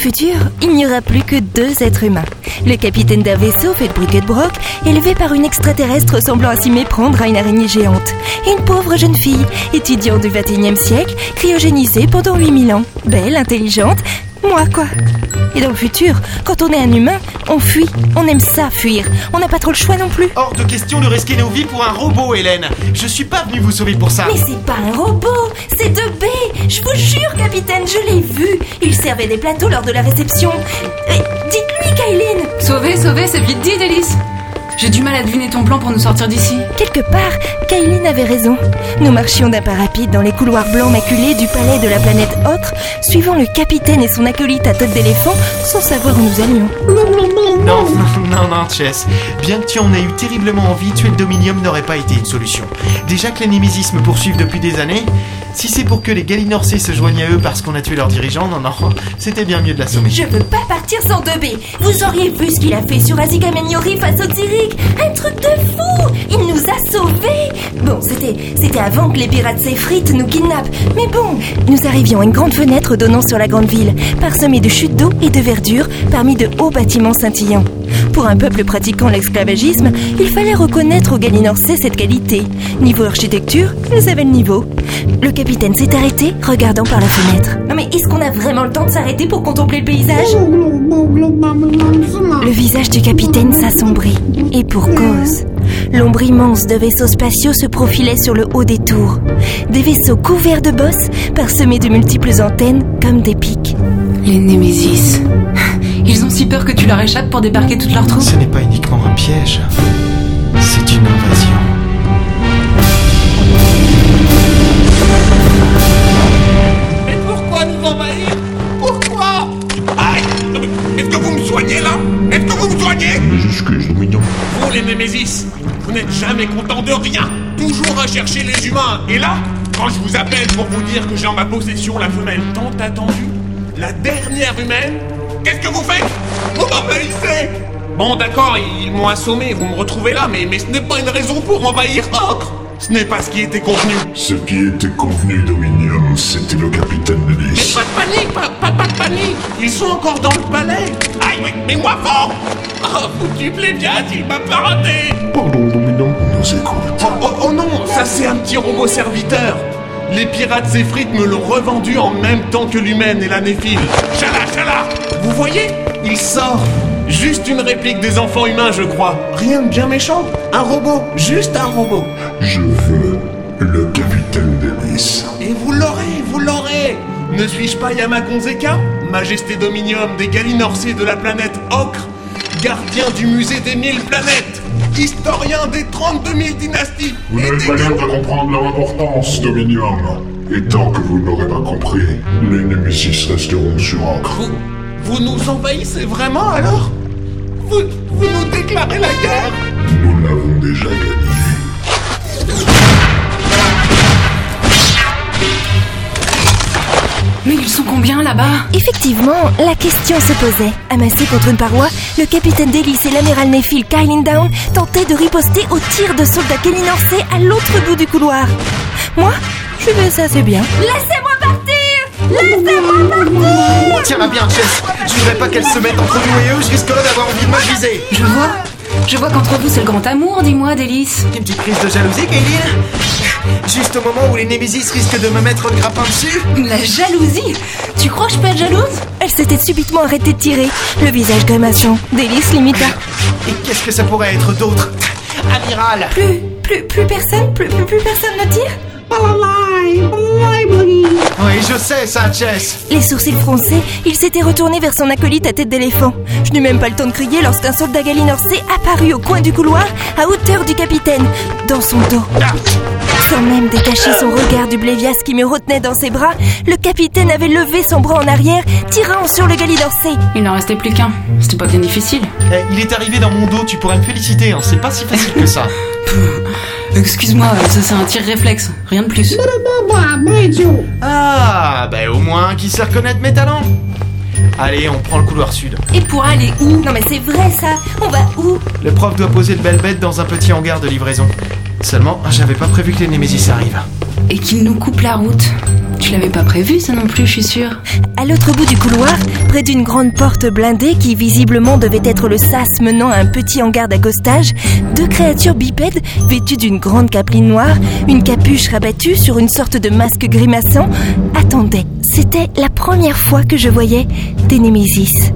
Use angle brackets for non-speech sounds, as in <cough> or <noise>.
futur, il n'y aura plus que deux êtres humains. Le capitaine d'un vaisseau fait de briquet de broc, élevé par une extraterrestre semblant à s'y méprendre à une araignée géante. Et une pauvre jeune fille, étudiante du 21e siècle, cryogénisée pendant 8000 ans. Belle, intelligente, moi quoi. Et dans le futur, quand on est un humain, on fuit. On aime ça, fuir. On n'a pas trop le choix non plus. Hors de question de risquer nos vies pour un robot, Hélène. Je suis pas venu vous sauver pour ça. Mais c'est pas un robot. Je vous jure, capitaine, je l'ai vu. Il servait des plateaux lors de la réception. Dites-lui, Kaylin. Sauver, sauver, c'est vite dit, Délice. J'ai du mal à deviner ton plan pour nous sortir d'ici. Quelque part, Kaylin avait raison. Nous marchions d'un pas rapide dans les couloirs blancs maculés du palais de la planète Autre, suivant le capitaine et son acolyte à tête d'éléphant, sans savoir où nous allions. Non, non, non, Chess. Bien que tu en aies eu terriblement envie, tuer le Dominium n'aurait pas été une solution. Déjà que les Némésis me poursuivent depuis des années, si c'est pour que les Galinorcés se joignent à eux parce qu'on a tué leur dirigeant, non, non, <laughs> c'était bien mieux de l'assommer. Je veux pas partir sans 2B. Vous auriez vu ce qu'il a fait sur Azika Meniori face au Zyrich. Un truc de fou Il nous a sauvés c'était c'était avant que les pirates s'effritent nous kidnappent. Mais bon, nous arrivions à une grande fenêtre donnant sur la grande ville, parsemée de chutes d'eau et de verdure parmi de hauts bâtiments scintillants. Pour un peuple pratiquant l'esclavagisme, il fallait reconnaître aux Galinorcés cette qualité. Niveau architecture, ils avaient le niveau. Le capitaine s'est arrêté, regardant par la fenêtre. Mais est-ce qu'on a vraiment le temps de s'arrêter pour contempler le paysage? Le visage du capitaine s'assombrit. Et pour cause. L'ombre immense de vaisseaux spatiaux se profilait sur le haut des tours. Des vaisseaux couverts de bosses, parsemés de multiples antennes comme des pics. Les Némésis. Ils ont si peur que tu leur échappes pour débarquer toutes leurs troupes. Ce n'est pas uniquement un piège, c'est une invasion. Mais pourquoi nous envahir? Pourquoi? Aïe Est-ce que vous me soignez là? Est-ce que vous me soignez? Némésis, vous n'êtes jamais content de rien. Toujours à chercher les humains. Et là, quand je vous appelle pour vous dire que j'ai en ma possession la femelle tant attendue, la dernière humaine, qu'est-ce que vous faites? Vous m'envahissez. Bon d'accord, ils m'ont assommé, vous me retrouvez là, mais, mais ce n'est pas une raison pour envahir Ocre Ce n'est pas ce qui était convenu. Ce qui était convenu, Dominion, c'était le capitaine Ils sont encore dans le palais Aïe, mais, mais moi fort Oh, foutu plébiade, il m'a pas raté Pardon, Dominion. Nous écoute. oh, oh, oh non, ça c'est un petit robot serviteur Les pirates Zéphrites me l'ont revendu en même temps que l'humaine et la néphile Chala, chala Vous voyez Il sort Juste une réplique des enfants humains, je crois. Rien de bien méchant. Un robot, juste un robot. Je veux le capitaine Delis. Et vous l'aurez, vous l'aurez Ne suis-je pas Yamakon Zeka Majesté Dominium des Galinorcés de la planète Ocre Gardien du musée des mille planètes Historien des 32 000 dynasties Vous n'avez pas l'air de comprendre leur importance, Dominion. Et tant que vous ne l'aurez pas compris, les Némésis resteront sur Ancre. Vous, vous nous envahissez vraiment alors? Vous, vous nous déclarez la guerre? Nous l'avons déjà gagné. Mais ils sont combien là-bas? Effectivement, la question se posait. Amassé contre une paroi, le capitaine Delis et l'amiral Nephil Kyling Down tentaient de riposter aux tirs de soldats Kélinorcés à l'autre bout du couloir. Moi, je vais ça assez bien. Laissez-moi partir Laissez-moi partir Tiens-la bien, Chess. Je voudrais pas qu'elle se mette entre nous et eux, je risquerais d'avoir envie de me viser. Je vois. Je vois qu'entre vous c'est le grand amour, dis-moi, Délice. Une petite crise de jalousie, Kaylin Juste au moment où les Némésis risquent de me mettre le grappin dessus. La jalousie. Tu crois que je peux être jalouse? Elle s'était subitement arrêtée de tirer, le visage grimaçant. Delis limita. Et qu'est-ce que ça pourrait être d'autre? Amiral. Plus, plus, plus personne, plus, plus, plus personne ne tire? Oui, je sais Chess Les sourcils froncés, il s'était retourné vers son acolyte à tête d'éléphant. Je n'eus même pas le temps de crier lorsqu'un soldat galinorcé apparut au coin du couloir, à hauteur du capitaine, dans son dos. Sans même détacher son regard du blévias qui me retenait dans ses bras, le capitaine avait levé son bras en arrière, tirant sur le galinorcé. Il n'en restait plus qu'un. C'était pas bien difficile. Eh, Il est arrivé dans mon dos, tu pourrais me féliciter, hein. c'est pas si facile que ça. <laughs> Excuse-moi, ça c'est un tir réflexe, rien de plus. Ah, bah au moins, qui sait reconnaître mes talents Allez, on prend le couloir sud. Et pour aller où? Non mais c'est vrai ça, on va où? Le prof doit poser le belle bête dans un petit hangar de livraison. Seulement, j'avais pas prévu que les Némésis arrivent. Et qu'ils nous coupent la route. Tu l'avais pas prévu, ça non plus, je suis sûre. À l'autre bout du couloir, près d'une grande porte blindée qui visiblement devait être le sas menant à un petit hangar d'accostage, deux créatures bipèdes vêtues d'une grande capeline noire, une capuche rabattue sur une sorte de masque grimaçant, attendaient. C'était la première fois que je voyais des Némésis.